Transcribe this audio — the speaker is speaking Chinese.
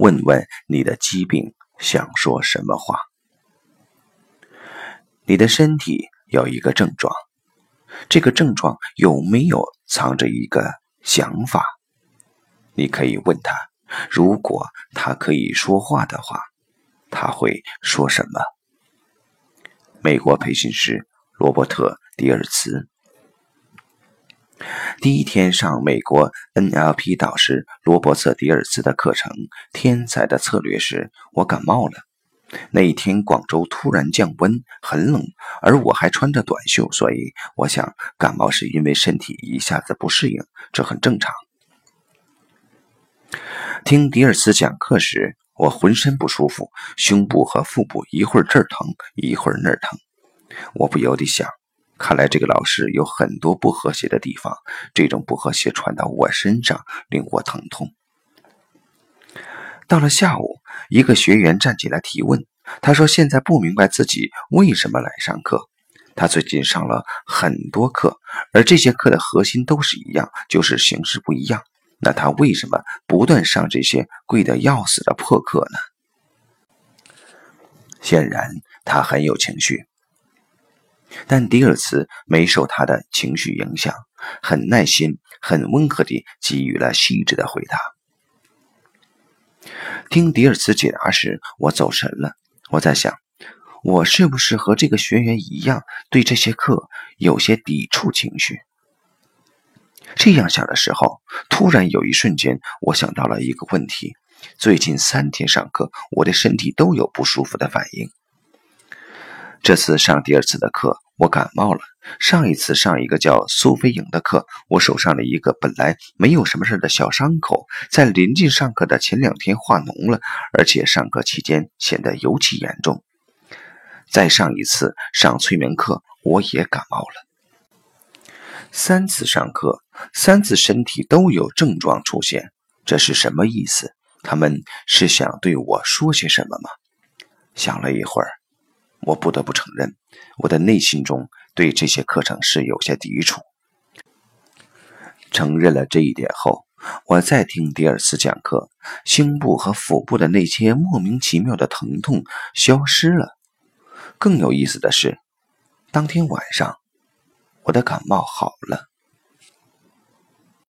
问问你的疾病想说什么话。你的身体有一个症状，这个症状有没有藏着一个想法？你可以问他，如果他可以说话的话，他会说什么？美国培训师罗伯特·迪尔茨。第一天上美国 NLP 导师罗伯特·迪尔斯的课程《天才的策略》时，我感冒了。那一天广州突然降温，很冷，而我还穿着短袖，所以我想感冒是因为身体一下子不适应，这很正常。听迪尔斯讲课时，我浑身不舒服，胸部和腹部一会儿这儿疼，一会儿那儿疼，我不由得想。看来这个老师有很多不和谐的地方，这种不和谐传到我身上，令我疼痛。到了下午，一个学员站起来提问，他说：“现在不明白自己为什么来上课。他最近上了很多课，而这些课的核心都是一样，就是形式不一样。那他为什么不断上这些贵得要死的破课呢？”显然，他很有情绪。但迪尔茨没受他的情绪影响，很耐心、很温和地给予了细致的回答。听迪尔茨解答时，我走神了。我在想，我是不是和这个学员一样，对这些课有些抵触情绪？这样想的时候，突然有一瞬间，我想到了一个问题：最近三天上课，我的身体都有不舒服的反应。这次上第二次的课，我感冒了。上一次上一个叫苏菲颖的课，我手上的一个本来没有什么事的小伤口，在临近上课的前两天化脓了，而且上课期间显得尤其严重。再上一次上催眠课，我也感冒了。三次上课，三次身体都有症状出现，这是什么意思？他们是想对我说些什么吗？想了一会儿。我不得不承认，我的内心中对这些课程是有些抵触。承认了这一点后，我再听第二次讲课，胸部和腹部的那些莫名其妙的疼痛消失了。更有意思的是，当天晚上，我的感冒好了。